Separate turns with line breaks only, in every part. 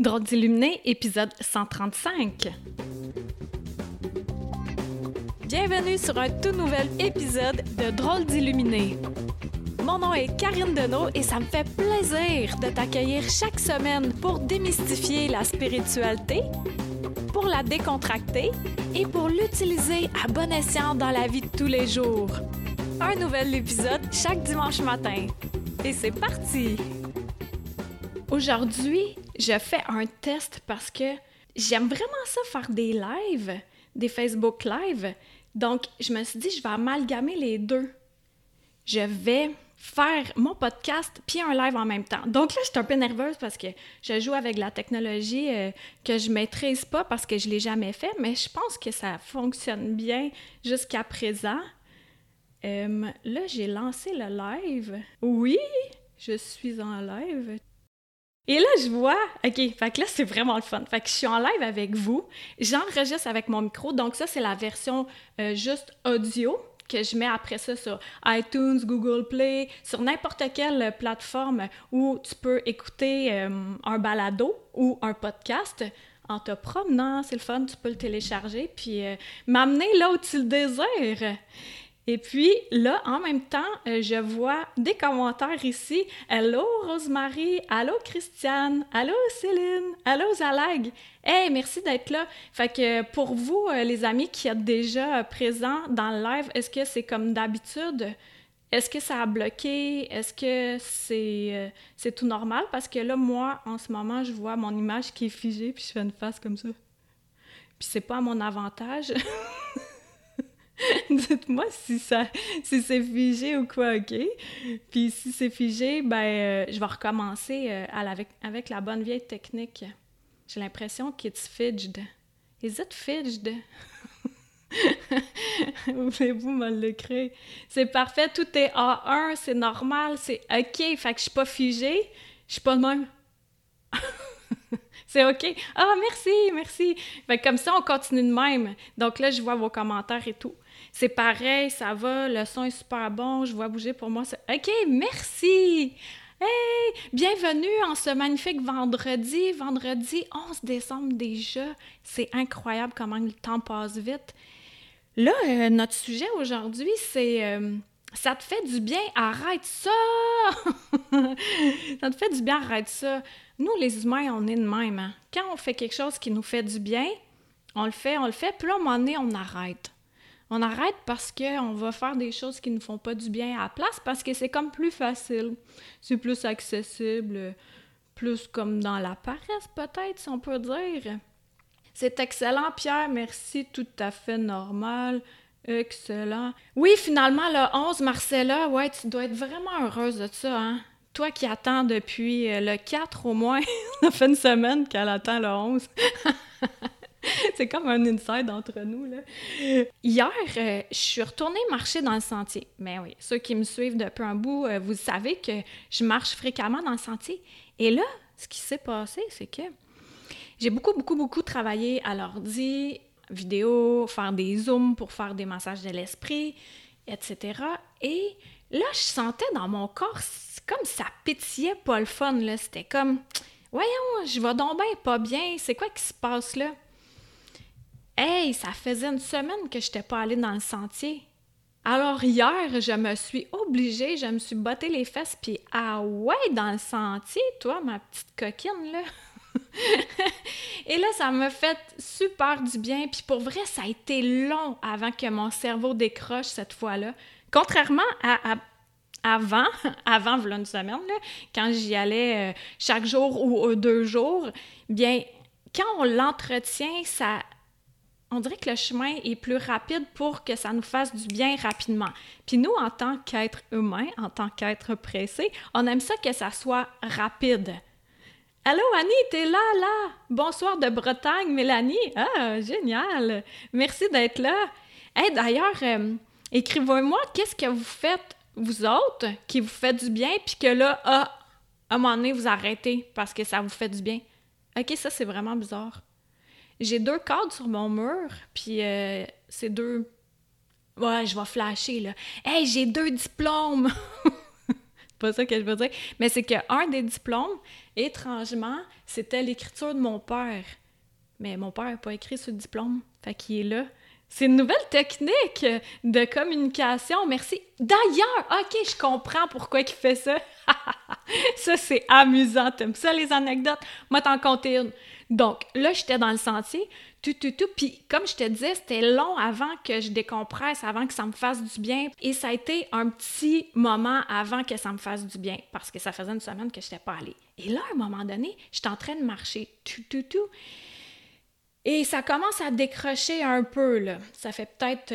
Drôle d'illuminé, épisode 135. Bienvenue sur un tout nouvel épisode de Drôle d'illuminé. Mon nom est Karine Deneau et ça me fait plaisir de t'accueillir chaque semaine pour démystifier la spiritualité, pour la décontracter et pour l'utiliser à bon escient dans la vie de tous les jours. Un nouvel épisode chaque dimanche matin. Et c'est parti! Aujourd'hui, je fais un test parce que j'aime vraiment ça faire des lives, des Facebook Live. Donc, je me suis dit, je vais amalgamer les deux. Je vais faire mon podcast puis un live en même temps. Donc là, je suis un peu nerveuse parce que je joue avec la technologie euh, que je maîtrise pas parce que je l'ai jamais fait, mais je pense que ça fonctionne bien jusqu'à présent. Euh, là, j'ai lancé le live. Oui, je suis en live. Et là, je vois, OK, fait que là, c'est vraiment le fun. Fait que je suis en live avec vous. J'enregistre avec mon micro. Donc, ça, c'est la version euh, juste audio que je mets après ça sur iTunes, Google Play, sur n'importe quelle plateforme où tu peux écouter euh, un balado ou un podcast en te promenant. C'est le fun, tu peux le télécharger puis euh, m'amener là où tu le désires. Et puis là, en même temps, euh, je vois des commentaires ici. Allô Rosemary, allô Christiane, allô Céline, allô Zalag. Hey, merci d'être là. Fait que pour vous, euh, les amis qui êtes déjà présents dans le live, est-ce que c'est comme d'habitude? Est-ce que ça a bloqué? Est-ce que c'est euh, c'est tout normal? Parce que là, moi, en ce moment, je vois mon image qui est figée, puis je fais une face comme ça. Puis c'est pas à mon avantage. Dites-moi si ça si c'est figé ou quoi, OK? Puis si c'est figé, ben euh, je vais recommencer euh, avec, avec la bonne vieille technique. J'ai l'impression qu'it's fidged. Is it fidged? Voulez-vous me l'écrire? C'est parfait, tout est A1, c'est normal, c'est OK. Fait que je suis pas figée, je suis pas de même. c'est OK. Ah, merci, merci. Fait que comme ça, on continue de même. Donc là, je vois vos commentaires et tout. C'est pareil, ça va, le son est super bon, je vois bouger pour moi. OK, merci! Hey! Bienvenue en ce magnifique vendredi, vendredi 11 décembre déjà. C'est incroyable comment le temps passe vite. Là, euh, notre sujet aujourd'hui, c'est euh, ça te fait du bien, arrête ça! ça te fait du bien, arrête ça. Nous, les humains, on est de même. Hein. Quand on fait quelque chose qui nous fait du bien, on le fait, on le fait, puis là, à un moment donné, on arrête on arrête parce qu'on va faire des choses qui ne font pas du bien à la place parce que c'est comme plus facile. C'est plus accessible, plus comme dans la paresse peut-être, si on peut dire. C'est excellent, Pierre, merci, tout à fait normal. Excellent. Oui, finalement, le 11, Marcella, ouais, tu dois être vraiment heureuse de ça, hein? Toi qui attends depuis euh, le 4 au moins, ça fait une semaine qu'elle attend le 11. c'est comme un inside entre nous. Là. Hier, euh, je suis retournée marcher dans le sentier. Mais oui, ceux qui me suivent depuis un bout, euh, vous savez que je marche fréquemment dans le sentier. Et là, ce qui s'est passé, c'est que j'ai beaucoup, beaucoup, beaucoup travaillé à l'ordi, vidéo, faire des zooms pour faire des massages de l'esprit, etc. Et là, je sentais dans mon corps, comme ça pétillait pas le fun. C'était comme, voyons, je vais donc bien pas bien, c'est quoi qui se passe là? Hey, ça faisait une semaine que je n'étais pas allée dans le sentier. Alors hier, je me suis obligée, je me suis botté les fesses, puis ah ouais, dans le sentier, toi, ma petite coquine, là. Et là, ça m'a fait super du bien. Puis pour vrai, ça a été long avant que mon cerveau décroche cette fois-là. Contrairement à, avant, avant une semaine, là, quand j'y allais euh, chaque jour ou deux jours, bien, quand on l'entretient, ça on dirait que le chemin est plus rapide pour que ça nous fasse du bien rapidement. Puis nous, en tant qu'être humain, en tant qu'être pressé, on aime ça que ça soit rapide. Allô Annie, t'es là, là! Bonsoir de Bretagne, Mélanie! Ah, génial! Merci d'être là! Hey, d'ailleurs, euh, écrivez-moi qu'est-ce que vous faites, vous autres, qui vous fait du bien, puis que là, ah, à un moment donné, vous arrêtez parce que ça vous fait du bien? Ok, ça, c'est vraiment bizarre. J'ai deux cadres sur mon mur, puis euh, c'est deux. Ouais, je vais flasher, là. Hey, j'ai deux diplômes! pas ça que je veux dire. Mais c'est qu'un des diplômes, étrangement, c'était l'écriture de mon père. Mais mon père n'a pas écrit ce diplôme. Fait qu'il est là. C'est une nouvelle technique de communication. Merci. D'ailleurs, OK, je comprends pourquoi il fait ça. ça, c'est amusant. T'aimes ça, les anecdotes? Moi, t'en compter une. Donc, là, j'étais dans le sentier, tout, tout, tout. Puis, comme je te disais, c'était long avant que je décompresse, avant que ça me fasse du bien. Et ça a été un petit moment avant que ça me fasse du bien, parce que ça faisait une semaine que je n'étais pas allée. Et là, à un moment donné, j'étais en train de marcher, tout, tout, tout. Et ça commence à décrocher un peu, là. Ça fait peut-être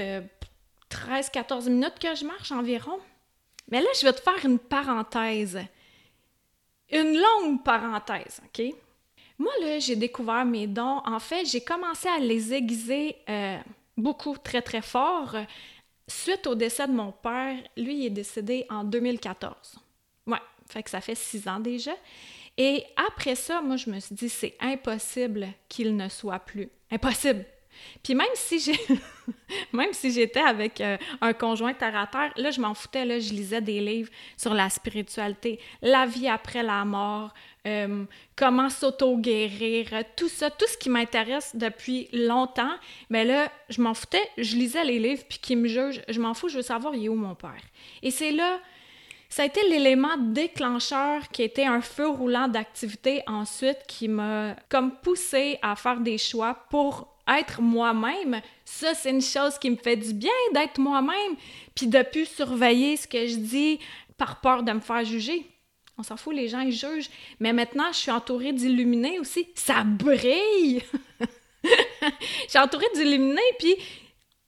13-14 euh, minutes que je marche environ. Mais là, je vais te faire une parenthèse. Une longue parenthèse, OK? Moi, là, j'ai découvert mes dons. En fait, j'ai commencé à les aiguiser euh, beaucoup, très, très fort. Suite au décès de mon père, lui, il est décédé en 2014. Ouais, fait que ça fait six ans déjà. Et après ça, moi, je me suis dit, c'est impossible qu'il ne soit plus. Impossible. Puis même si j'ai même si j'étais avec euh, un conjoint terre là je m'en foutais là, je lisais des livres sur la spiritualité, la vie après la mort, euh, comment s'auto-guérir, tout ça, tout ce qui m'intéresse depuis longtemps. Mais là, je m'en foutais, je lisais les livres puis qui me jugent, je m'en fous, je veux savoir il est mon père. Et c'est là ça a été l'élément déclencheur qui était un feu roulant d'activité ensuite qui m'a comme poussé à faire des choix pour être moi-même. Ça, c'est une chose qui me fait du bien d'être moi-même, puis de plus surveiller ce que je dis par peur de me faire juger. On s'en fout, les gens, ils jugent. Mais maintenant, je suis entourée d'illuminés aussi. Ça brille! je suis entourée d'illuminés, puis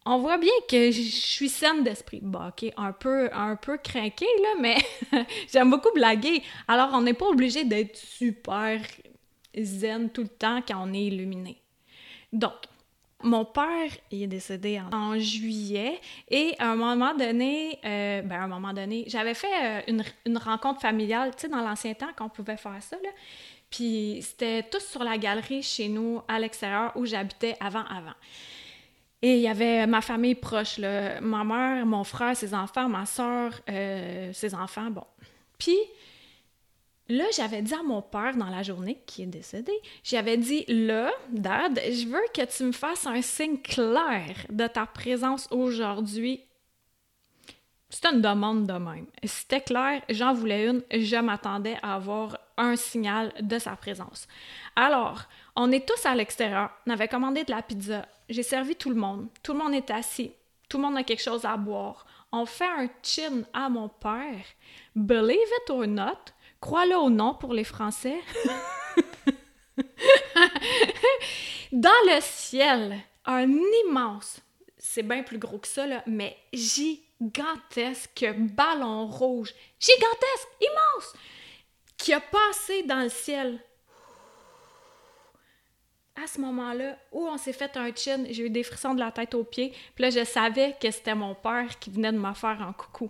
on voit bien que je suis saine d'esprit. Bon, OK, un peu, un peu craqué, là, mais j'aime beaucoup blaguer. Alors, on n'est pas obligé d'être super zen tout le temps quand on est illuminé. Donc, mon père est décédé en, juillet et à un moment donné, euh, ben à un moment donné, j'avais fait euh, une, rencontre familiale, tu sais, dans l'ancien temps qu'on pouvait faire ça, là. Puis c'était tous sur la galerie chez nous, à l'extérieur, où j'habitais avant, avant. Et il y avait ma famille proche, là, ma mère, mon frère, ses enfants, ma soeur, euh, ses enfants, bon. Puis là, j'avais dit à mon père dans la journée, qui est décédé, j'avais dit, là, Dad, je veux que tu me fasses un signe clair de ta présence aujourd'hui. C'était une demande de même. C'était clair, j'en voulais une, je m'attendais à avoir un signal de sa présence. Alors, on est tous à l'extérieur, on avait commandé de la pizza, j'ai servi tout le monde. Tout le monde est assis. Tout le monde a quelque chose à boire. On fait un chin à mon père. Believe it or not, crois-le ou non pour les Français. Dans le ciel, un immense, c'est bien plus gros que ça, mais gigantesque ballon rouge, gigantesque, immense, qui a passé dans le ciel à ce moment-là où on s'est fait un chin, j'ai eu des frissons de la tête aux pieds, puis là, je savais que c'était mon père qui venait de me faire un coucou.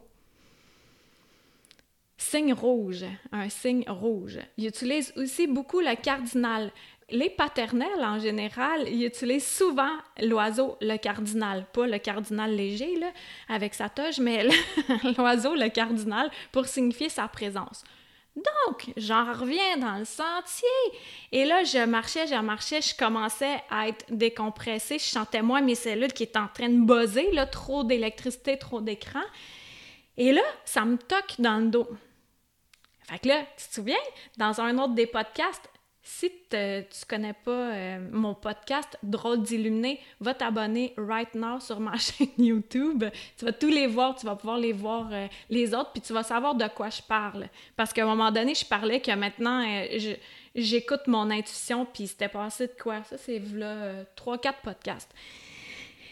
Signe rouge, un signe rouge. Il utilise aussi beaucoup le cardinal. Les paternels, en général, ils utilisent souvent l'oiseau, le cardinal. Pas le cardinal léger, là, avec sa toge, mais l'oiseau, le cardinal, pour signifier sa présence. Donc, j'en reviens dans le sentier. Et là, je marchais, je marchais, je commençais à être décompressée. Je sentais moins mes cellules qui étaient en train de buzzer, là, trop d'électricité, trop d'écran. Et là, ça me toque dans le dos. Fait que là, tu te souviens, dans un autre des podcasts, si tu ne connais pas euh, mon podcast Drôle d'illuminé, va t'abonner right now sur ma chaîne YouTube. Tu vas tous les voir, tu vas pouvoir les voir euh, les autres, puis tu vas savoir de quoi je parle. Parce qu'à un moment donné, je parlais que maintenant, euh, j'écoute mon intuition, puis c'était passé de quoi? Ça, c'est là, 3-4 podcasts.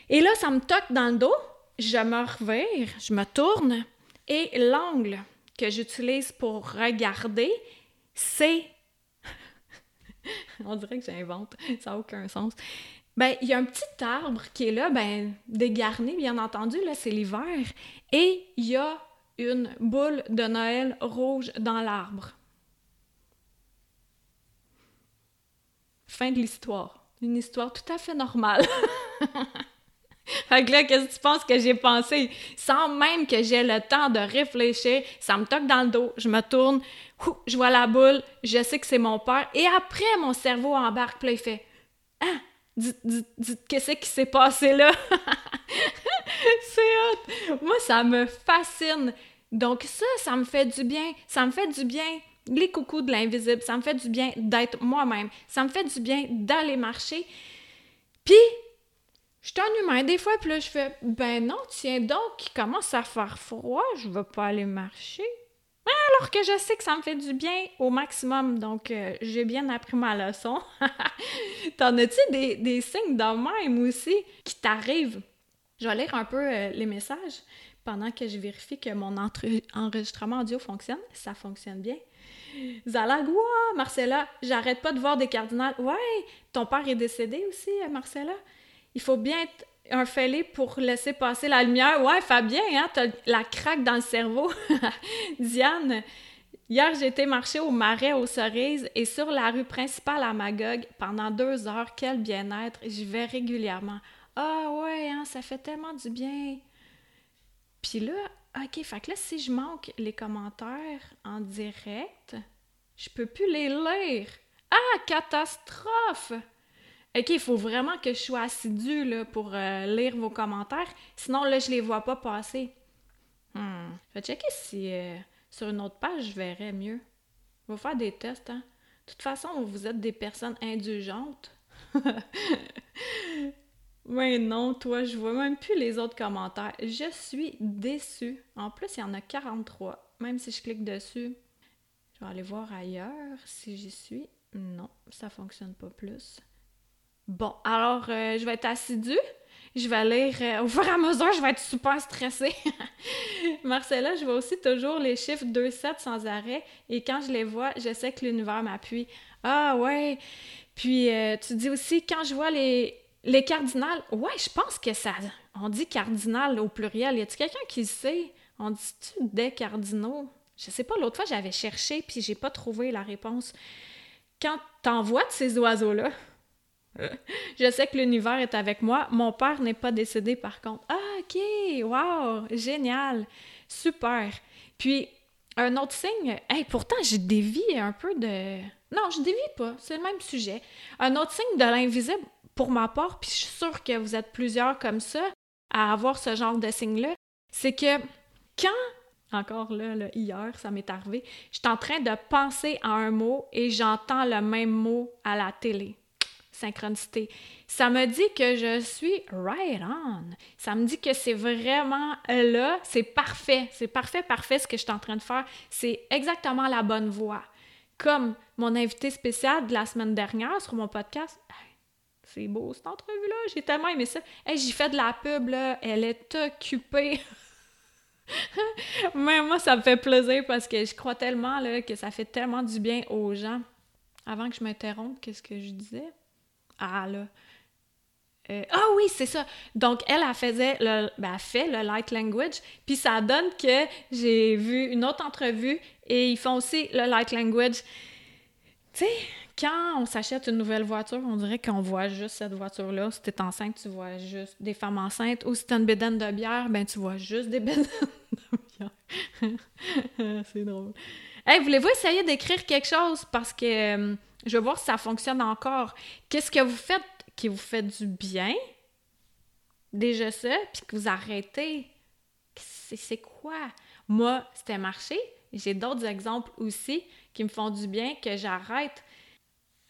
Et là, ça me toque dans le dos, je me revire, je me tourne, et l'angle que j'utilise pour regarder, c'est On dirait que j'invente, ça n'a aucun sens. Ben, il y a un petit arbre qui est là, ben, dégarni, bien entendu, là, c'est l'hiver, et il y a une boule de Noël rouge dans l'arbre. Fin de l'histoire. Une histoire tout à fait normale. fait que là, qu'est-ce que tu penses que j'ai pensé? Sans même que j'ai le temps de réfléchir, ça me toque dans le dos, je me tourne, je vois la boule, je sais que c'est mon père, et après, mon cerveau embarque, puis il fait « Ah! Qu'est-ce qui s'est passé là? c'est hot! Moi, ça me fascine. Donc ça, ça me fait du bien. Ça me fait du bien les coucous de l'invisible. Ça me fait du bien d'être moi-même. Ça me fait du bien d'aller marcher. Puis, je suis un humain des fois, puis là, je fais, ben non, tiens donc, il commence à faire froid, je vais pas aller marcher. Alors que je sais que ça me fait du bien au maximum, donc euh, j'ai bien appris ma leçon. T'en as-tu des, des, signes de même aussi qui t'arrivent? Je vais lire un peu euh, les messages pendant que je vérifie que mon enregistrement audio fonctionne. Ça fonctionne bien. Zalag, Marcella, j'arrête pas de voir des cardinals. Ouais, ton père est décédé aussi, euh, Marcella. Il faut bien être un fêlé pour laisser passer la lumière. Ouais, Fabien, hein, t'as la craque dans le cerveau. Diane, hier j'ai été marcher au marais aux cerises et sur la rue principale à Magog pendant deux heures. Quel bien-être. J'y vais régulièrement. Ah ouais, hein, ça fait tellement du bien. Puis là, OK, fait que là, si je manque les commentaires en direct, je peux plus les lire. Ah, catastrophe! OK, il faut vraiment que je sois assidue là, pour euh, lire vos commentaires. Sinon, là, je les vois pas passer. Hmm. Je vais checker si euh, sur une autre page, je verrais mieux. Je vais faire des tests, hein. De toute façon, vous êtes des personnes indulgentes. Mais non, toi, je vois même plus les autres commentaires. Je suis déçue. En plus, il y en a 43. Même si je clique dessus, je vais aller voir ailleurs si j'y suis. Non, ça fonctionne pas plus. Bon, alors, euh, je vais être assidue. Je vais lire euh, au fur et à mesure, je vais être super stressée. Marcella, je vois aussi toujours les chiffres 2-7 sans arrêt et quand je les vois, je sais que l'univers m'appuie. Ah ouais. Puis euh, tu dis aussi quand je vois les les cardinales, ouais, je pense que ça. On dit cardinal au pluriel. Y a-t-il quelqu'un qui sait? On dit-tu des cardinaux? Je sais pas, l'autre fois j'avais cherché puis j'ai pas trouvé la réponse. Quand t'envoies de ces oiseaux-là, je sais que l'univers est avec moi. Mon père n'est pas décédé par contre. Ah, ok, wow, génial, super. Puis, un autre signe, hey, pourtant, j'ai dévie un peu de. Non, je dévie pas, c'est le même sujet. Un autre signe de l'invisible, pour ma part, puis je suis sûre que vous êtes plusieurs comme ça à avoir ce genre de signe-là, c'est que quand, encore là, hier, ça m'est arrivé, je suis en train de penser à un mot et j'entends le même mot à la télé. Synchronicité. Ça me dit que je suis right on. Ça me dit que c'est vraiment là, c'est parfait, c'est parfait, parfait ce que je suis en train de faire. C'est exactement la bonne voie. Comme mon invité spécial de la semaine dernière sur mon podcast, c'est beau cette entrevue-là, j'ai tellement aimé ça. Hey, j'ai fait de la pub, là, elle est occupée. Mais moi, ça me fait plaisir parce que je crois tellement que ça fait tellement du bien aux gens. Avant que je m'interrompe, qu'est-ce que je disais? Ah là. Euh, ah oui, c'est ça. Donc, elle, elle faisait le, ben, fait le light language, puis ça donne que j'ai vu une autre entrevue et ils font aussi le light language. Tu sais, quand on s'achète une nouvelle voiture, on dirait qu'on voit juste cette voiture-là. Si t'es enceinte, tu vois juste des femmes enceintes. Ou si t'as une bédaine de bière, ben tu vois juste des bédaines de bière. C'est drôle. Hey, voulez-vous essayer d'écrire quelque chose? Parce que euh, je veux voir si ça fonctionne encore. Qu'est-ce que vous faites qui vous fait du bien? Déjà ça, puis que vous arrêtez. C'est quoi? Moi, c'était marché. J'ai d'autres exemples aussi qui me font du bien, que j'arrête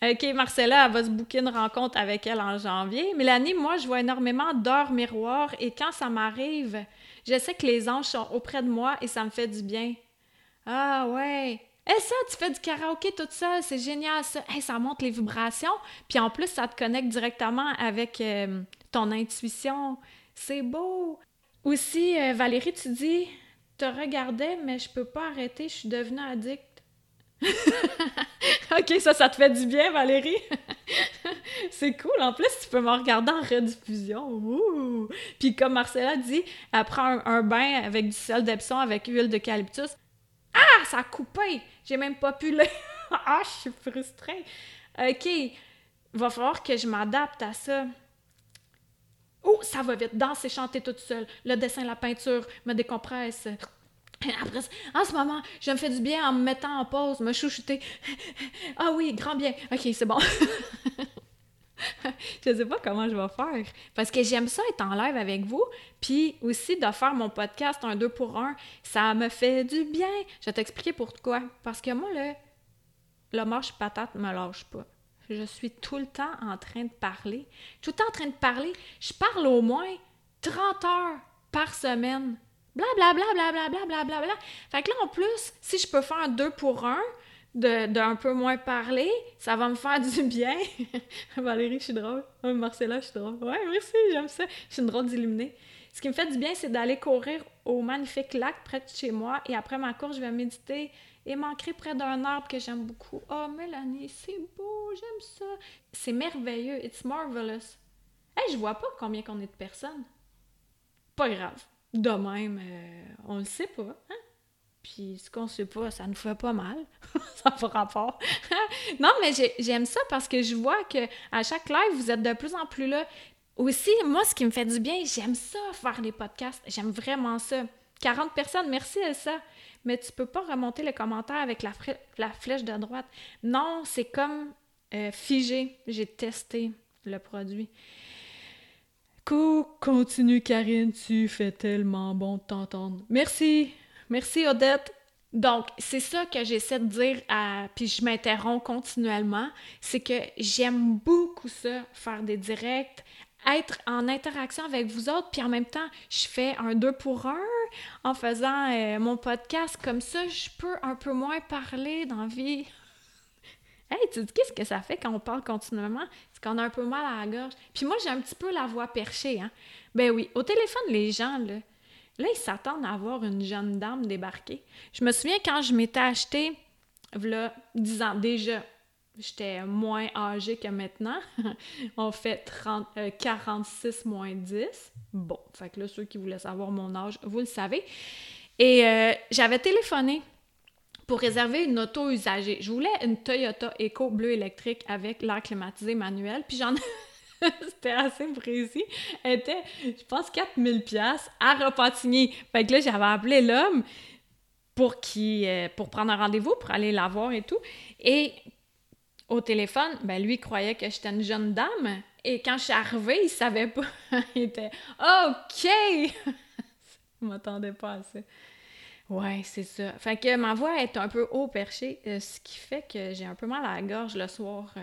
OK, Marcella, elle va se bouquer une rencontre avec elle en janvier. Mélanie, moi, je vois énormément d'heures miroirs et quand ça m'arrive, je sais que les anges sont auprès de moi et ça me fait du bien. Ah ouais. Et ça, tu fais du karaoké tout ça, c'est génial ça. ça monte les vibrations, puis en plus, ça te connecte directement avec euh, ton intuition. C'est beau. Aussi, euh, Valérie, tu dis, te regardais, mais je peux pas arrêter, je suis devenue addict. ok, ça, ça te fait du bien, Valérie? c'est cool. En plus, tu peux me regarder en rediffusion. Puis comme Marcella dit, elle prend un, bain avec du sel d'Epsom avec huile d'eucalyptus. Ah, ça a coupé! J'ai même pas pu le... ah, je suis frustrée. Ok, va falloir que je m'adapte à ça. Oh, ça va vite. Danser, chanter toute seule. Le dessin, la peinture me décompresse. Après, en ce moment, je me fais du bien en me mettant en pause, me chouchouter. Ah oui, grand bien. Ok, c'est bon. je ne sais pas comment je vais faire. Parce que j'aime ça être en live avec vous. Puis aussi de faire mon podcast un 2 pour 1, ça me fait du bien. Je vais t'expliquer pourquoi. Parce que moi, le, le marche patate me lâche pas. Je suis tout le temps en train de parler. Tout le temps en train de parler. Je parle au moins 30 heures par semaine. Blablabla, blablabla, blablabla. Bla, bla, bla. Fait que là, en plus, si je peux faire un 2 pour 1, un, de, d'un peu moins parler, ça va me faire du bien. Valérie, je suis drôle. Marcella, je suis drôle. Ouais, merci, j'aime ça. Je suis une drôle d'illuminée. Ce qui me fait du bien, c'est d'aller courir au magnifique lac près de chez moi et après ma course, je vais méditer et m'ancrer près d'un arbre que j'aime beaucoup. Oh, Mélanie, c'est beau, j'aime ça. C'est merveilleux, it's marvelous. Hey, je vois pas combien qu'on est de personnes. Pas grave. De même, euh, on le sait pas, hein? Puis ce qu'on sait pas, ça nous fait pas mal. ça fait rapport. non, mais j'aime ça parce que je vois que à chaque live, vous êtes de plus en plus là. Aussi, moi, ce qui me fait du bien, j'aime ça, faire les podcasts. J'aime vraiment ça. 40 personnes, merci ça. Mais tu peux pas remonter les commentaires avec la, flèche de droite. Non, c'est comme euh, figé. J'ai testé le produit. Continue, Karine, tu fais tellement bon de t'entendre. Merci. Merci, Odette. Donc, c'est ça que j'essaie de dire, puis je m'interromps continuellement, c'est que j'aime beaucoup ça, faire des directs, être en interaction avec vous autres, puis en même temps, je fais un deux pour un en faisant euh, mon podcast. Comme ça, je peux un peu moins parler dans vie. Hey, tu dis qu'est-ce que ça fait quand on parle continuellement? C'est qu'on a un peu mal à la gorge. Puis moi, j'ai un petit peu la voix perchée, hein? Ben oui, au téléphone, les gens, là, Là, ils s'attendent à voir une jeune dame débarquer. Je me souviens quand je m'étais acheté, voilà, 10 ans déjà, j'étais moins âgée que maintenant. On fait 30, 46 euh, moins 10. Bon, fait que là, ceux qui voulaient savoir mon âge, vous le savez. Et euh, j'avais téléphoné pour réserver une auto usagée. Je voulais une Toyota Eco bleu électrique avec l'air climatisé manuel, puis j'en C'était assez précis. Était, je pense, 4000 pièces à Repentigny. Fait que là, j'avais appelé l'homme pour, qui, euh, pour prendre un rendez-vous, pour aller la voir et tout. Et au téléphone, ben lui croyait que j'étais une jeune dame. Et quand je suis arrivée, il savait pas. il était OK! je m'attendais pas à ça. Ouais, c'est ça. Fait que ma voix est un peu haut perchée, euh, ce qui fait que j'ai un peu mal à la gorge le soir.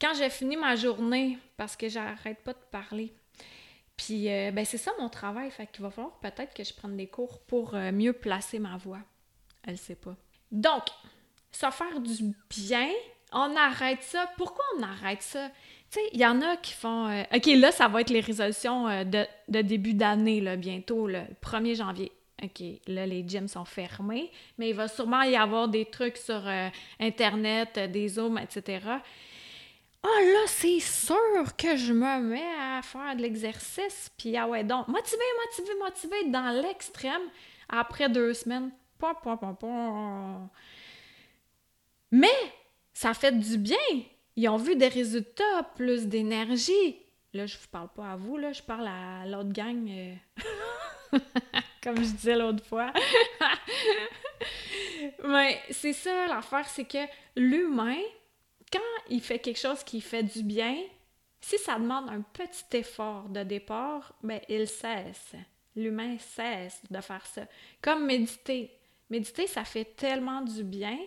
Quand j'ai fini ma journée, parce que j'arrête pas de parler. Puis, euh, ben c'est ça mon travail, fait qu'il va falloir peut-être que je prenne des cours pour euh, mieux placer ma voix. Elle sait pas. Donc, ça faire du bien, on arrête ça. Pourquoi on arrête ça? Tu sais, il y en a qui font... Euh, OK, là, ça va être les résolutions de, de, début d'année, là, bientôt, le 1er janvier. OK, là, les gyms sont fermés, mais il va sûrement y avoir des trucs sur Internet, des Zooms, etc. Ah là, c'est sûr que je me mets à faire de l'exercice, puis ah ouais, donc, motivé, motivé, motivé, dans l'extrême, après deux semaines. Mais ça fait du bien. Ils ont vu des résultats, plus d'énergie. Là, je vous parle pas à vous, là, je parle à l'autre gang. Euh, comme je disais l'autre fois. Mais c'est ça, l'affaire, c'est que l'humain, quand il fait quelque chose qui fait du bien, si ça demande un petit effort de départ, ben il cesse. L'humain cesse de faire ça. Comme méditer. Méditer, ça fait tellement du bien.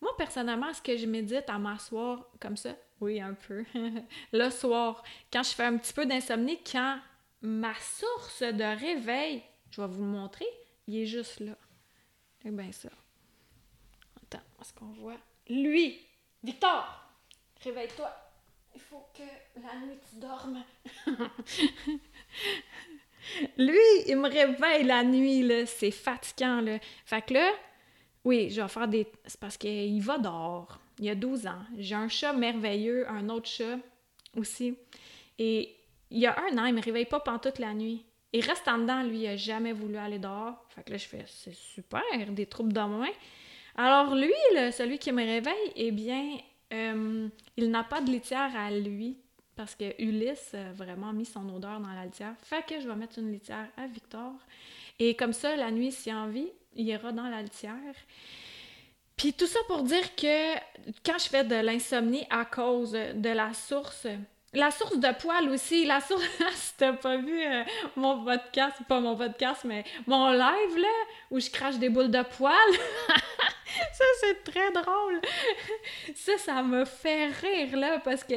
Moi, personnellement, est-ce que je médite à m'asseoir comme ça? Oui, un peu. le soir, quand je fais un petit peu d'insomnie, quand ma source de réveil, je vais vous le montrer, il est juste là. C'est bien ça. Attends, est-ce qu'on voit? Lui, Victor! Réveille-toi. Il faut que la nuit tu dormes. Lui, il me réveille la nuit, là. C'est fatigant, là. Fait que là, oui, je vais faire des. C'est parce qu'il va dehors. Il y a 12 ans. J'ai un chat merveilleux, un autre chat aussi. Et il y a un an, il me réveille pas pendant toute la nuit. Il reste en dedans, lui, il a jamais voulu aller dehors. Fait que là, je fais, c'est super, des troubles de moins. Alors lui, celui qui me réveille, eh bien, euh, il n'a pas de litière à lui parce que Ulysse a vraiment mis son odeur dans la litière. Fait que je vais mettre une litière à Victor. Et comme ça, la nuit, s'il a envie, il ira dans la litière. Puis tout ça pour dire que quand je fais de l'insomnie à cause de la source, la source de poils aussi, la source, si t'as pas vu euh, mon podcast, pas mon podcast, mais mon live là, où je crache des boules de poils, ça c'est très drôle. ça, ça me fait rire là, parce que,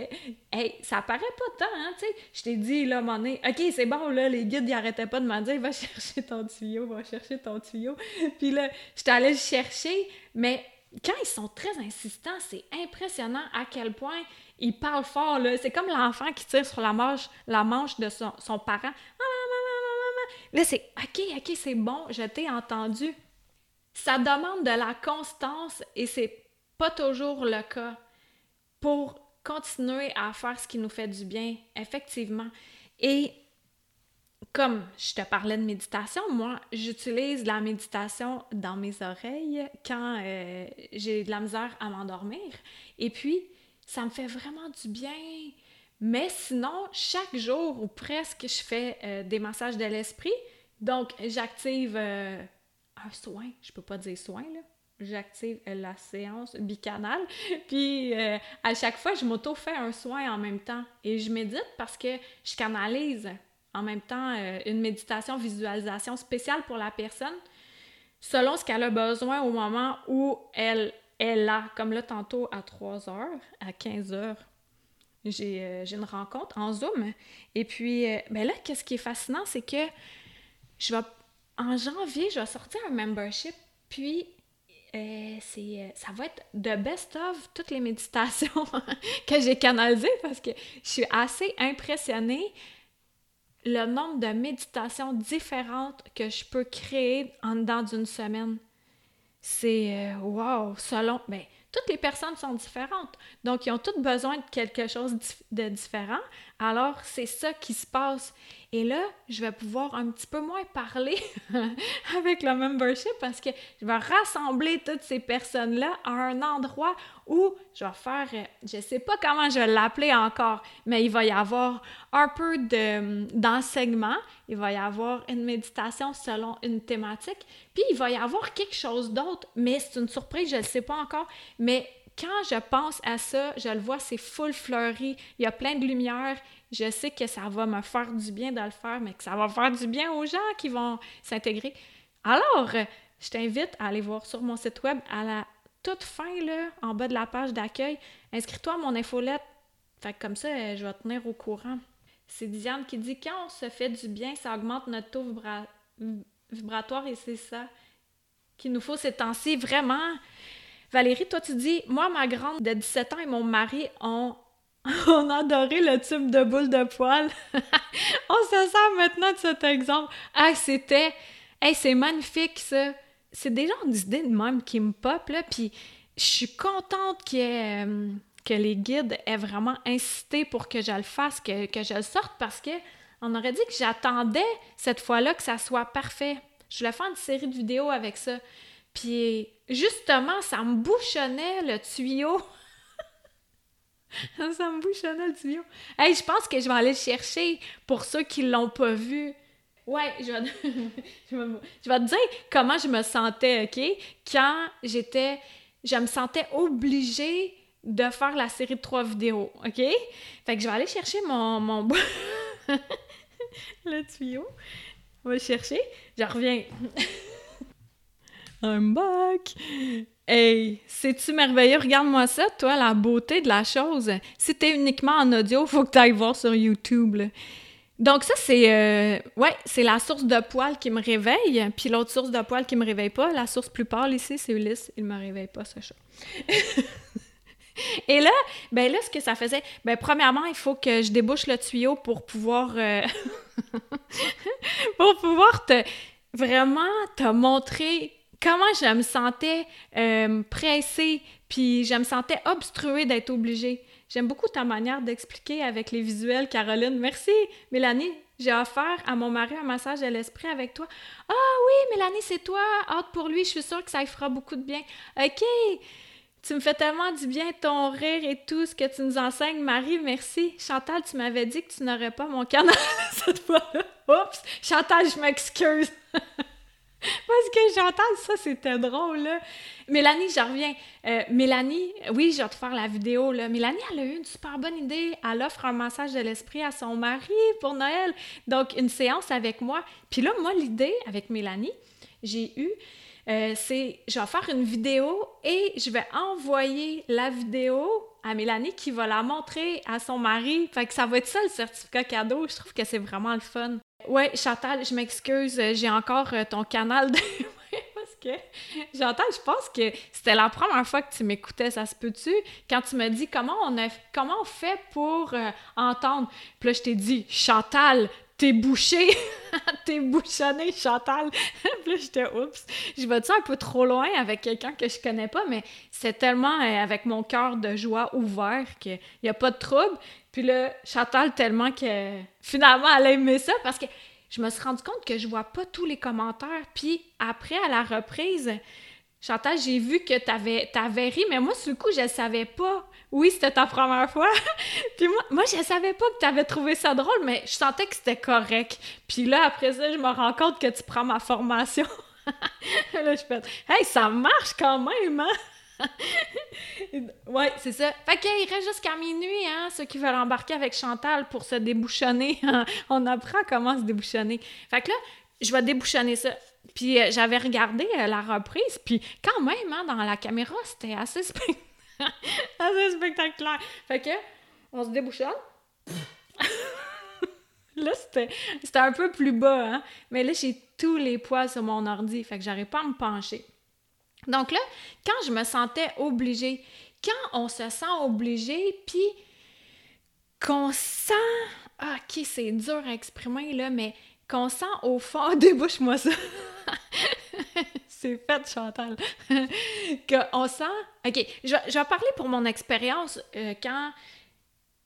hey, ça paraît pas tant, hein, tu sais. Je t'ai dit là, mon nez, ok, c'est bon là, les guides ils arrêtaient pas de me dire, va chercher ton tuyau, va chercher ton tuyau. Puis là, j'étais allée le chercher, mais quand ils sont très insistants, c'est impressionnant à quel point ils parlent fort. C'est comme l'enfant qui tire sur la manche, la manche de son, son parent. Là, c'est OK, OK, c'est bon, je t'ai entendu. Ça demande de la constance et c'est pas toujours le cas pour continuer à faire ce qui nous fait du bien, effectivement. Comme je te parlais de méditation, moi, j'utilise la méditation dans mes oreilles quand euh, j'ai de la misère à m'endormir. Et puis, ça me fait vraiment du bien. Mais sinon, chaque jour ou presque, je fais euh, des massages de l'esprit. Donc, j'active euh, un soin. Je peux pas dire soin, là. J'active la séance bicanale. Puis, à chaque fois, je m'auto-fais un soin en même temps. Et je médite parce que je canalise en même temps euh, une méditation visualisation spéciale pour la personne selon ce qu'elle a besoin au moment où elle est là. Comme là, tantôt à 3 heures, à 15 heures, euh, j'ai une rencontre en Zoom. Et puis, euh, ben là, qu'est-ce qui est fascinant, c'est que je vais, en janvier, je vais sortir un membership, puis ça va être de best-of toutes les méditations que j'ai canalisées parce que je suis assez impressionnée le nombre de méditations différentes que je peux créer en dedans d'une semaine. C'est euh, wow, selon. Ben, toutes les personnes sont différentes. Donc, ils ont toutes besoin de quelque chose de différent. Alors, c'est ça qui se passe. Et là, je vais pouvoir un petit peu moins parler avec le membership parce que je vais rassembler toutes ces personnes-là à un endroit où je vais faire, je sais pas comment je vais l'appeler encore, mais il va y avoir un peu d'enseignement, il va y avoir une méditation selon une thématique, puis il va y avoir quelque chose d'autre, mais c'est une surprise, je ne sais pas encore, mais quand je pense à ça, je le vois, c'est full fleuri, il y a plein de lumière, je sais que ça va me faire du bien de le faire, mais que ça va faire du bien aux gens qui vont s'intégrer. Alors, je t'invite à aller voir sur mon site web à la toute fin, là, en bas de la page d'accueil. Inscris-toi à mon infolette. Fait comme ça, je vais te tenir au courant. C'est Diane qui dit quand on se fait du bien, ça augmente notre taux vibratoire et c'est ça qu'il nous faut ces temps-ci. Vraiment. Valérie, toi, tu dis Moi, ma grande de 17 ans et mon mari ont On adoré le tube de boule de poil. on se sert maintenant de cet exemple. Ah, c'était. Hey, c'est magnifique, ça. C'est des genres d'idées de même qui me pop, là. Puis je suis contente euh, que les guides aient vraiment insisté pour que je le fasse, que, que je le sorte, parce que on aurait dit que j'attendais cette fois-là que ça soit parfait. Je voulais faire une série de vidéos avec ça. Puis justement, ça me bouchonnait le tuyau ça me bouchonnait le tuyau. Hey, je pense que je vais aller le chercher pour ceux qui l'ont pas vu. Ouais, je vais... je, vais... te dire comment je me sentais, OK? Quand j'étais... Je me sentais obligée de faire la série de trois vidéos, OK? Fait que je vais aller chercher mon... mon... le tuyau. On va le chercher. Je reviens. I'm back! Hey, c'est-tu merveilleux? Regarde-moi ça, toi, la beauté de la chose. Si t'es uniquement en audio, faut que tu ailles voir sur YouTube. Donc ça, c'est euh, ouais, c'est la source de poils qui me réveille. Puis l'autre source de poils qui me réveille pas, la source plus pâle ici, c'est Ulysse. Il me réveille pas, ce chat. Et là, ben là, ce que ça faisait, ben premièrement, il faut que je débouche le tuyau pour pouvoir, euh, pour pouvoir te vraiment te montrer comment je me sentais euh, pressée, puis je me sentais obstruée d'être obligée. J'aime beaucoup ta manière d'expliquer avec les visuels, Caroline. Merci, Mélanie. J'ai offert à mon mari un massage de l'esprit avec toi. Ah oui, Mélanie, c'est toi. Hâte pour lui. Je suis sûre que ça lui fera beaucoup de bien. OK. Tu me fais tellement du bien, ton rire et tout ce que tu nous enseignes. Marie, merci. Chantal, tu m'avais dit que tu n'aurais pas mon canal cette fois-là. Oups! Chantal, je m'excuse. Parce que Chantal, ça, c'était drôle, là. Mélanie, je reviens. Euh, Mélanie, oui, je vais te faire la vidéo. Mélanie, elle a eu une super bonne idée. Elle offre un massage de l'esprit à son mari pour Noël. Donc, une séance avec moi. Puis là, moi, l'idée avec Mélanie, j'ai eu euh, c'est je vais faire une vidéo et je vais envoyer la vidéo à Mélanie qui va la montrer à son mari. Fait que ça va être ça le certificat cadeau. Je trouve que c'est vraiment le fun. Ouais, Chantal, je m'excuse, j'ai encore euh, ton canal de. Parce que, Chantal, je pense que c'était la première fois que tu m'écoutais, ça se peut-tu? Quand tu me dis comment on, a, comment on fait pour euh, entendre? Puis là, je t'ai dit, Chantal, t'es bouché, t'es bouchonné, Chantal. puis là, j'étais, oups, je vais-tu un peu trop loin avec quelqu'un que je connais pas, mais c'est tellement euh, avec mon cœur de joie ouvert qu'il n'y a pas de trouble. Puis là, Chantal, tellement que finalement, elle a aimé ça parce que je me suis rendu compte que je vois pas tous les commentaires. Puis après, à la reprise, Chantal, j'ai vu que t'avais, t'avais ri, mais moi, sur le coup, je savais pas. Oui, c'était ta première fois. puis moi, moi, je savais pas que t'avais trouvé ça drôle, mais je sentais que c'était correct. Puis là, après ça, je me rends compte que tu prends ma formation. là, je fais « Hey, ça marche quand même, hein? ouais, c'est ça. Fait qu'il reste jusqu'à minuit, hein, ceux qui veulent embarquer avec Chantal pour se débouchonner. On apprend comment se débouchonner. Fait que là, je vais débouchonner ça. Puis euh, j'avais regardé euh, la reprise, puis quand même, hein, dans la caméra, c'était assez, assez spectaculaire. Fait que, on se débouchonne. là, c'était un peu plus bas, hein? Mais là, j'ai tous les poils sur mon ordi, fait que j'arrive pas à me pencher. Donc là, quand je me sentais obligée, quand on se sent obligé, puis qu'on sent... Ah, ok, c'est dur à exprimer, là, mais qu'on sent au fond... Débouche-moi ça! c'est fait, Chantal. qu'on sent. OK, je, vais parler pour mon expérience euh, quand.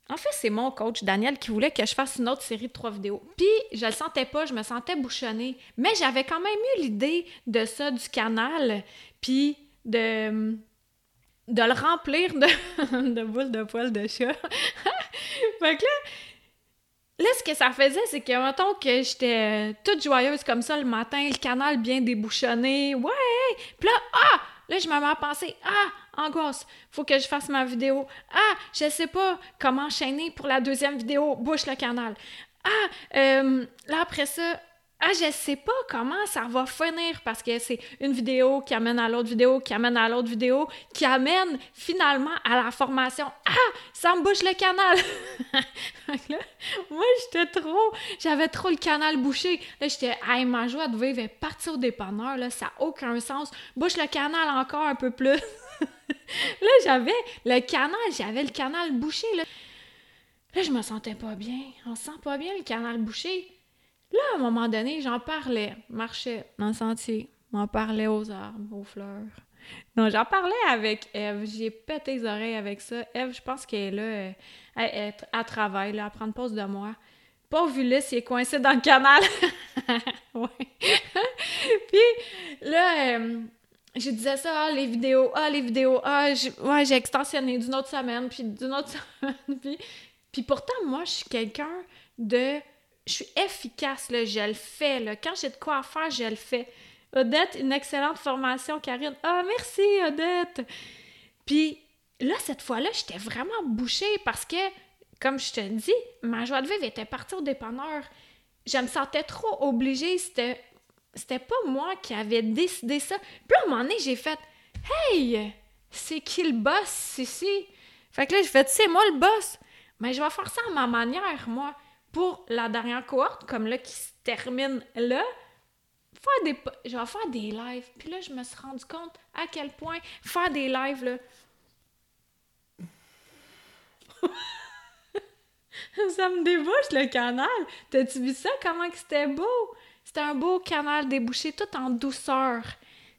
En fait, c'est mon coach, Daniel, qui voulait que je fasse une autre série de trois vidéos. Puis, je le sentais pas, je me sentais bouchonnée. Mais j'avais quand même eu l'idée de ça, du canal, puis de, de le remplir de, de boules de poils de chat. fait que là, Là, ce que ça faisait, c'est que, mettons que j'étais euh, toute joyeuse comme ça le matin, le canal bien débouchonné, ouais! Puis là, ah! Là, je me mets à penser, ah! Angoisse, faut que je fasse ma vidéo. Ah! Je sais pas comment enchaîner pour la deuxième vidéo, bouche le canal. Ah! Euh, là, après ça, ah, je sais pas comment ça va finir parce que c'est une vidéo qui amène à l'autre vidéo, qui amène à l'autre vidéo, qui amène finalement à la formation. Ah, ça me bouche le canal. moi, j'étais trop, j'avais trop le canal bouché. Là, j'étais, hey, ma joie de vivre est partie au dépanneur, là, ça n'a aucun sens. Bouche le canal encore un peu plus. là, j'avais le canal, j'avais le canal bouché, là. Là, je me sentais pas bien. On se sent pas bien, le canal bouché. Là, à un moment donné, j'en parlais, marchais dans le sentier, m'en parlais aux arbres, aux fleurs. Non, j'en parlais avec Eve. J'ai pété les oreilles avec ça. Eve, je pense qu'elle est là, à travail, là, à prendre pause de moi. Pauvre Ulysse, il est coincé dans le canal. ouais. Puis là, euh, je disais ça, ah, les vidéos, ah, les vidéos, ah, ouais, j'ai extensionné d'une autre semaine, puis d'une autre semaine. puis, puis pourtant, moi, je suis quelqu'un de je suis efficace, là, je le fais. Quand j'ai de quoi faire, je le fais. Odette, une excellente formation, Karine. Ah, merci, Odette! Puis là, cette fois-là, j'étais vraiment bouchée parce que, comme je te dis, ma joie de vivre était partie au dépanneur. Je me sentais trop obligée. C'était, c'était pas moi qui avais décidé ça. Puis à un moment donné, j'ai fait Hey, c'est qui le boss ici? Fait que là, j'ai fait C'est moi le boss. Mais je vais faire ça à ma manière, moi pour la dernière cohorte, comme là, qui se termine là, faire des, je vais faire des lives. Puis là, je me suis rendu compte à quel point faire des lives, là, ça me débouche le canal. T'as-tu vu ça? Comment que c'était beau? C'était un beau canal débouché tout en douceur.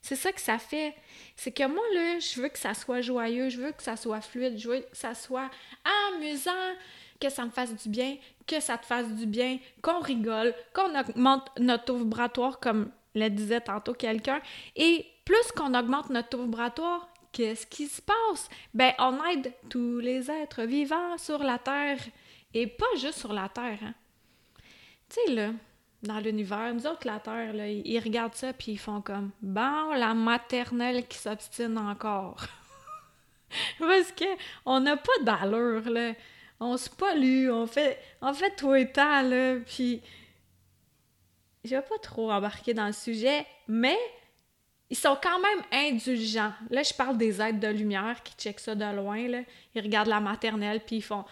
C'est ça que ça fait. C'est que moi, là, je veux que ça soit joyeux, je veux que ça soit fluide, je veux que ça soit amusant, que ça me fasse du bien, que ça te fasse du bien, qu'on rigole, qu'on augmente notre taux vibratoire, comme le disait tantôt quelqu'un. Et plus qu'on augmente notre taux vibratoire, qu'est-ce qui se passe? Ben, on aide tous les êtres vivants sur la Terre. Et pas juste sur la Terre, hein. Tu sais, là, dans l'univers, nous autres, la Terre, là, ils regardent ça puis ils font comme « Bon, la maternelle qui s'obstine encore. » Parce que on n'a pas d'allure, là. On se pollue, on fait, on fait tout et temps, là, puis... Je vais pas trop embarquer dans le sujet, mais ils sont quand même indulgents. Là, je parle des êtres de lumière qui checkent ça de loin, là. Ils regardent la maternelle, puis ils font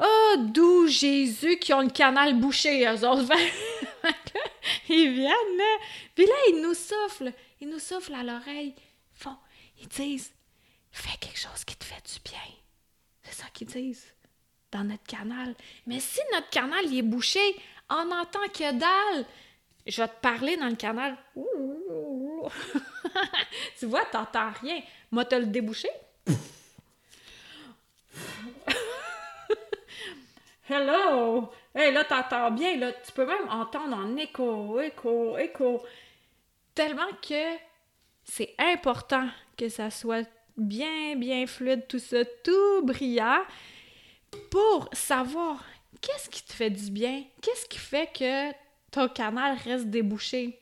oh, d'où Jésus qui ont le canal bouché, eux autres. ils viennent, là. Puis là, ils nous soufflent. Ils nous soufflent à l'oreille. Ils font, ils disent, fais quelque chose qui te fait du bien. C'est ça qu'ils disent dans notre canal. Mais si notre canal est bouché, on entend que dalle. Je vais te parler dans le canal. tu vois, t'entends rien. Moi, te le débouché? Hello! Hey, là, t'entends bien, là. Tu peux même entendre en écho, écho, écho. Tellement que c'est important que ça soit bien, bien fluide, tout ça, tout brillant, pour savoir qu'est-ce qui te fait du bien, qu'est-ce qui fait que ton canal reste débouché.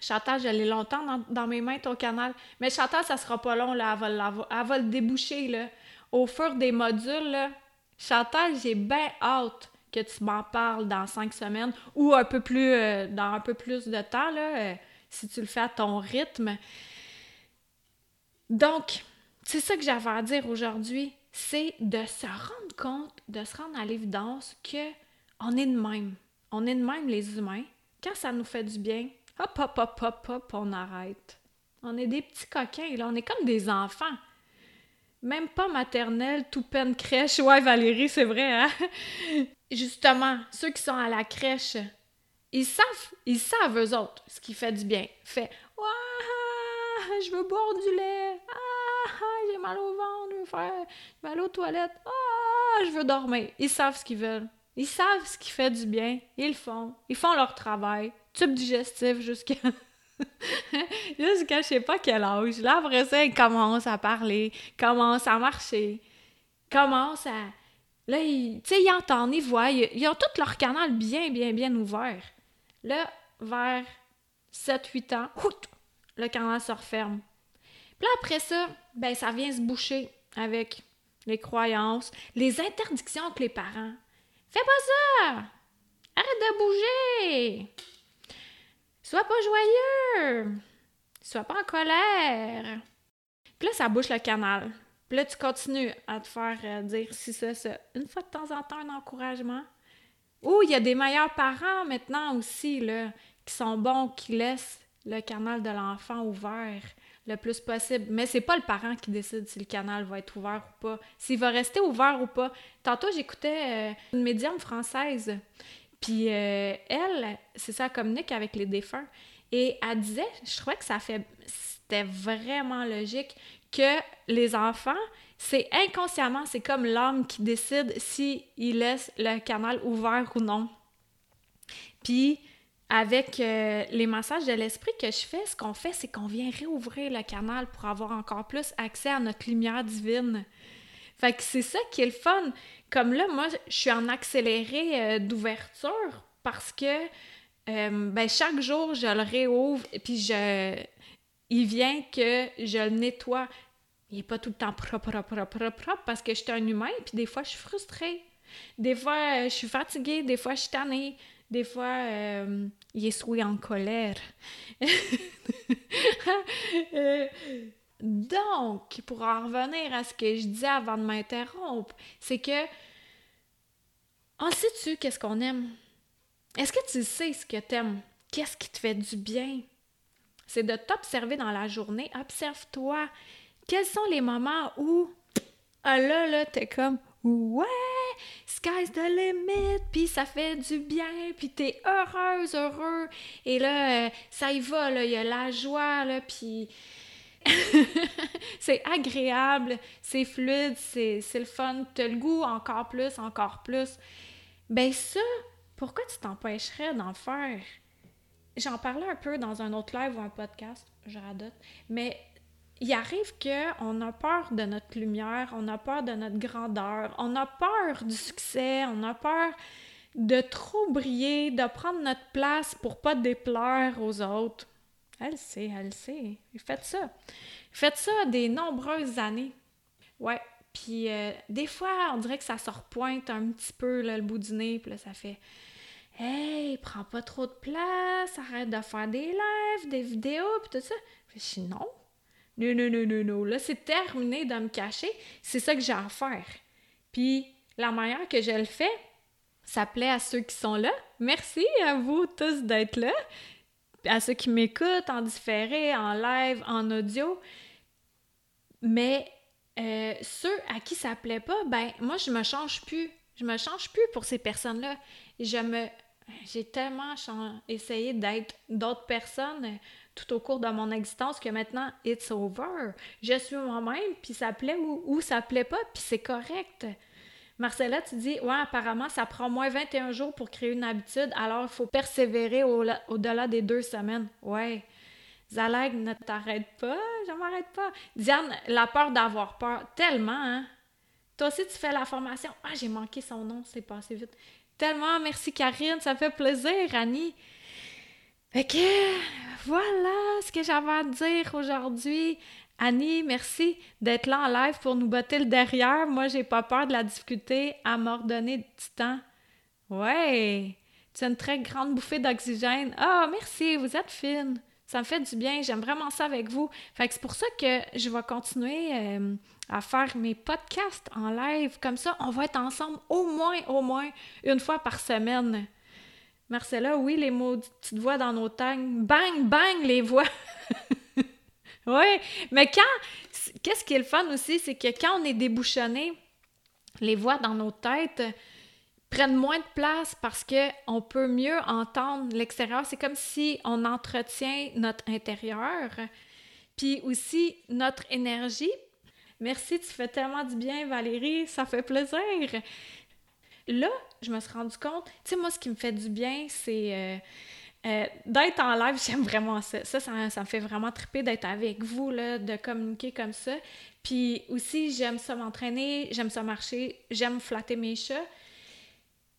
Chantal, je l'ai longtemps dans, mes mains, ton canal. Mais Chantal, ça sera pas long, là. Elle va, le déboucher. Au fur des modules, là, Chantal, j'ai bien hâte que tu m'en parles dans cinq semaines ou un peu plus, euh, dans un peu plus de temps, euh, si tu le fais à ton rythme. Donc, c'est ça que j'avais à dire aujourd'hui, c'est de se rendre compte, de se rendre à l'évidence que on est de même. On est de même, les humains. Quand ça nous fait du bien, hop, hop, hop, hop, hop, on arrête. On est des petits coquins, là. On est comme des enfants. Même pas maternelle, tout peine crèche. Ouais, Valérie, c'est vrai, hein? Justement, ceux qui sont à la crèche, ils savent, ils savent eux autres ce qui fait du bien. Fait Ouais, je veux boire du lait. Ah, j'ai mal au ventre, je veux faire mal aux toilettes. Ah, je veux dormir. Ils savent ce qu'ils veulent. Ils savent ce qui fait du bien. Ils le font. Ils font leur travail. Tube digestif jusqu'à. Jusqu'à je sais pas quel âge. Là, après ça, ils commencent à parler, commencent à marcher, commencent à. Là, tu sais, ils entendent, ils voient, ils, ont tout leur canal bien, bien, bien ouvert. Là, vers 7-8 ans, le canal se referme. Puis là, après ça, ben, ça vient se boucher avec les croyances, les interdictions que les parents. Fais pas ça! Arrête de bouger! Sois pas joyeux! Sois pas en colère! Puis là, ça bouche le canal. Puis là, tu continues à te faire euh, dire si ça, ça. Une fois de temps en temps, un encouragement. Ou il y a des meilleurs parents maintenant aussi, là, qui sont bons, qui laissent le canal de l'enfant ouvert le plus possible. Mais c'est pas le parent qui décide si le canal va être ouvert ou pas, s'il va rester ouvert ou pas. Tantôt, j'écoutais euh, une médium française puis euh, elle, c'est ça, elle communique avec les défunts. Et elle disait, je trouvais que ça fait, c'était vraiment logique que les enfants, c'est inconsciemment, c'est comme l'homme qui décide s'il laisse le canal ouvert ou non. Puis, avec euh, les massages de l'esprit que je fais, ce qu'on fait, c'est qu'on vient réouvrir le canal pour avoir encore plus accès à notre lumière divine. Fait que c'est ça qui est le fun. Comme là, moi, je suis en accéléré euh, d'ouverture parce que euh, ben, chaque jour, je le réouvre et puis je... il vient que je le nettoie. Il n'est pas tout le temps propre, propre, propre, propre parce que je suis un humain puis des fois, je suis frustrée. Des fois, je suis fatiguée. Des fois, je suis tannée. Des fois, il est souillé en colère. Donc, pour en revenir à ce que je disais avant de m'interrompre, c'est que on sait-tu qu'est-ce qu'on aime? Est-ce que tu sais ce que t'aimes? Qu'est-ce qui te fait du bien? C'est de t'observer dans la journée. Observe-toi. Quels sont les moments où, ah là, là, t'es comme, ouais, sky's the limit, puis ça fait du bien, puis t'es heureuse, heureux. Et là, euh, ça y va, il y a la joie, là, puis c'est agréable, c'est fluide, c'est le fun, t'as le goût encore plus, encore plus. Ben ça, pourquoi tu t'empêcherais d'en faire? J'en parlais un peu dans un autre live ou un podcast, je radote, mais il arrive qu'on a peur de notre lumière, on a peur de notre grandeur, on a peur du succès, on a peur de trop briller, de prendre notre place pour pas déplaire aux autres. Elle sait, elle sait. Faites ça. Faites ça des nombreuses années. Ouais. Puis euh, des fois, on dirait que ça se repointe un petit peu le bout du nez, puis ça fait Hey, prends pas trop de place, arrête de faire des lives, des vidéos, puis tout ça. Je dis non. Non, non, non, non, non. Là, c'est terminé de me cacher. C'est ça que j'ai à faire. Puis la manière que je le fais, ça plaît à ceux qui sont là. Merci à vous tous d'être là. À ceux qui m'écoutent en différé, en live, en audio. Mais euh, ceux à qui ça plaît pas, ben moi je me change plus. Je me change plus pour ces personnes-là. Je me j'ai tellement essayé d'être d'autres personnes tout au cours de mon existence que maintenant it's over. Je suis moi-même, puis ça plaît ou, ou ça plaît pas, puis c'est correct. Marcella, tu dis, ouais, apparemment, ça prend moins 21 jours pour créer une habitude, alors il faut persévérer au-delà des deux semaines. Ouais. Zaleg, ne t'arrête pas, je m'arrête pas. Diane, la peur d'avoir peur, tellement, hein? Toi aussi, tu fais la formation. Ah, j'ai manqué son nom, c'est passé vite. Tellement, merci Karine, ça fait plaisir, Annie. Fait que, voilà ce que j'avais à dire aujourd'hui. Annie, merci d'être là en live pour nous botter le derrière. Moi, j'ai pas peur de la difficulté à m'ordonner du temps. Ouais, as une très grande bouffée d'oxygène. Ah, merci, vous êtes fine. Ça me fait du bien, j'aime vraiment ça avec vous. Fait que c'est pour ça que je vais continuer euh, à faire mes podcasts en live. Comme ça, on va être ensemble au moins, au moins une fois par semaine. Marcella, oui, les mots, petites voix dans nos têtes. Bang, bang, les voix. oui, mais quand. Qu'est-ce qui est le fun aussi, c'est que quand on est débouchonné, les voix dans nos têtes prennent moins de place parce qu'on peut mieux entendre l'extérieur. C'est comme si on entretient notre intérieur, puis aussi notre énergie. Merci, tu fais tellement du bien, Valérie, ça fait plaisir. Là, je me suis rendu compte, tu sais, moi, ce qui me fait du bien, c'est euh, euh, d'être en live, j'aime vraiment ça. Ça, ça. me fait vraiment triper d'être avec vous, là, de communiquer comme ça. Puis aussi, j'aime ça m'entraîner, j'aime ça marcher, j'aime flatter mes chats.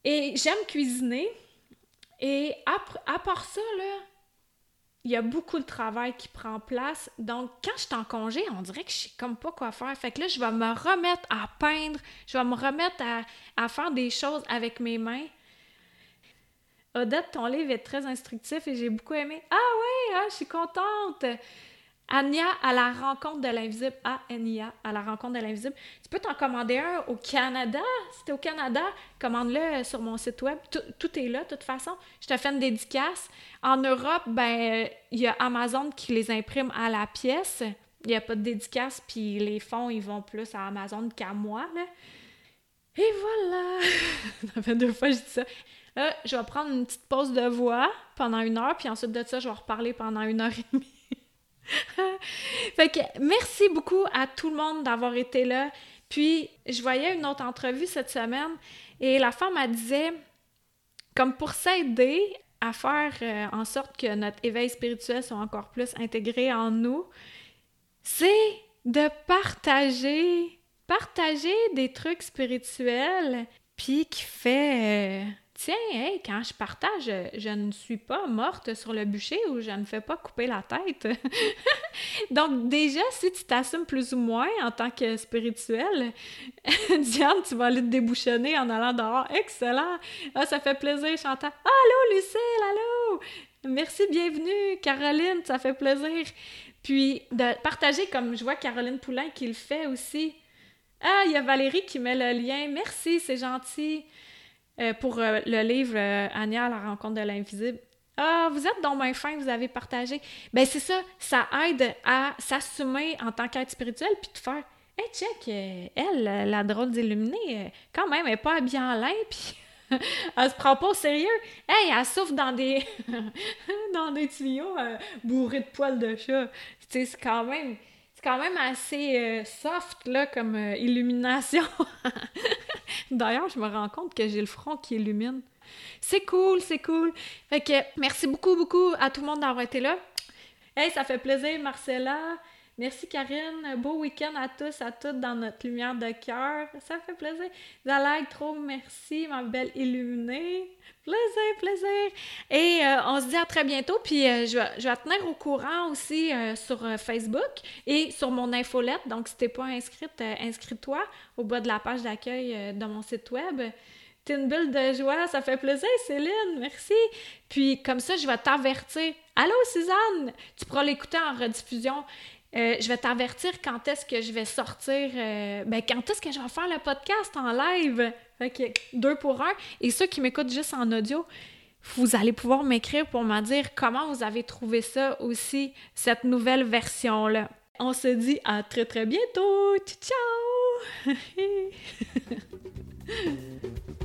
Et j'aime cuisiner. Et à, part ça, là, il y a beaucoup de travail qui prend place. Donc, quand je suis en congé, on dirait que je sais comme pas quoi faire. Fait que là, je vais me remettre à peindre, je vais me remettre à, faire des choses avec mes mains. Odette, ton livre est très instructif et j'ai beaucoup aimé. Ah oui, ah, je suis contente. Ania à la rencontre de l'invisible. A-N-I-A à la rencontre de l'invisible. Tu peux t'en commander un au Canada. Si au Canada, commande-le sur mon site web. Tout, est là, de toute façon. Je te fais une dédicace. En Europe, ben, il y a Amazon qui les imprime à la pièce. Il n'y a pas de dédicace, puis les fonds, ils vont plus à Amazon qu'à moi, là. Et voilà! ça fait deux fois que je dis ça. Là, je vais prendre une petite pause de voix pendant une heure, puis ensuite de ça, je vais reparler pendant une heure et demie. fait que merci beaucoup à tout le monde d'avoir été là. Puis, je voyais une autre entrevue cette semaine et la femme, elle disait, comme pour s'aider à faire euh, en sorte que notre éveil spirituel soit encore plus intégré en nous, c'est de partager, partager des trucs spirituels, puis qui fait... Euh, Tiens, quand je partage, je, ne suis pas morte sur le bûcher ou je ne fais pas couper la tête. Donc, déjà, si tu t'assumes plus ou moins en tant que spirituel, Diane, tu vas aller te débouchonner en allant dehors. Excellent! Ah, ça fait plaisir, Chantal. Allô, Lucille, allô! Merci, bienvenue, Caroline, ça fait plaisir. Puis, de partager, comme je vois Caroline Poulain qui le fait aussi. Ah, il y a Valérie qui met le lien. Merci, c'est gentil. Euh, pour euh, le livre euh, Anya, la rencontre de l'invisible. Ah, vous êtes donc bien fin, vous avez partagé. Ben c'est ça, ça aide à s'assumer en tant qu'être spirituel puis de faire Hey, check, elle, la drôle d'illuminée, quand même, elle n'est pas habillée en lin, puis elle se prend pas au sérieux. Hey, elle souffle dans des dans des tuyaux bourrés de poils de chat. Tu sais, c'est quand même quand même assez soft là comme illumination. D'ailleurs, je me rends compte que j'ai le front qui illumine. C'est cool, c'est cool. Fait que merci beaucoup, beaucoup à tout le monde d'avoir été là. Hey, ça fait plaisir, Marcella. Merci Karine. Beau week-end à tous, à toutes dans notre lumière de cœur. Ça fait plaisir. Zalag, trop merci, ma belle illuminée. Plaisir, plaisir. Et euh, on se dit à très bientôt. Puis euh, je, vais, je, vais, tenir au courant aussi euh, sur Facebook et sur mon infolette. Donc, si t'es pas inscrite, inscris-toi au bas de la page d'accueil de mon site web. T'es une bulle de joie, ça fait plaisir, Céline, merci. Puis comme ça, je vais t'avertir. Allô, Suzanne, tu pourras l'écouter en rediffusion. Je vais t'avertir quand est-ce que je vais sortir, ben quand est-ce que je vais faire le podcast en live. Fait que deux pour un. Et ceux qui m'écoutent juste en audio, vous allez pouvoir m'écrire pour me dire comment vous avez trouvé ça aussi, cette nouvelle version-là. On se dit à très très bientôt. Ciao!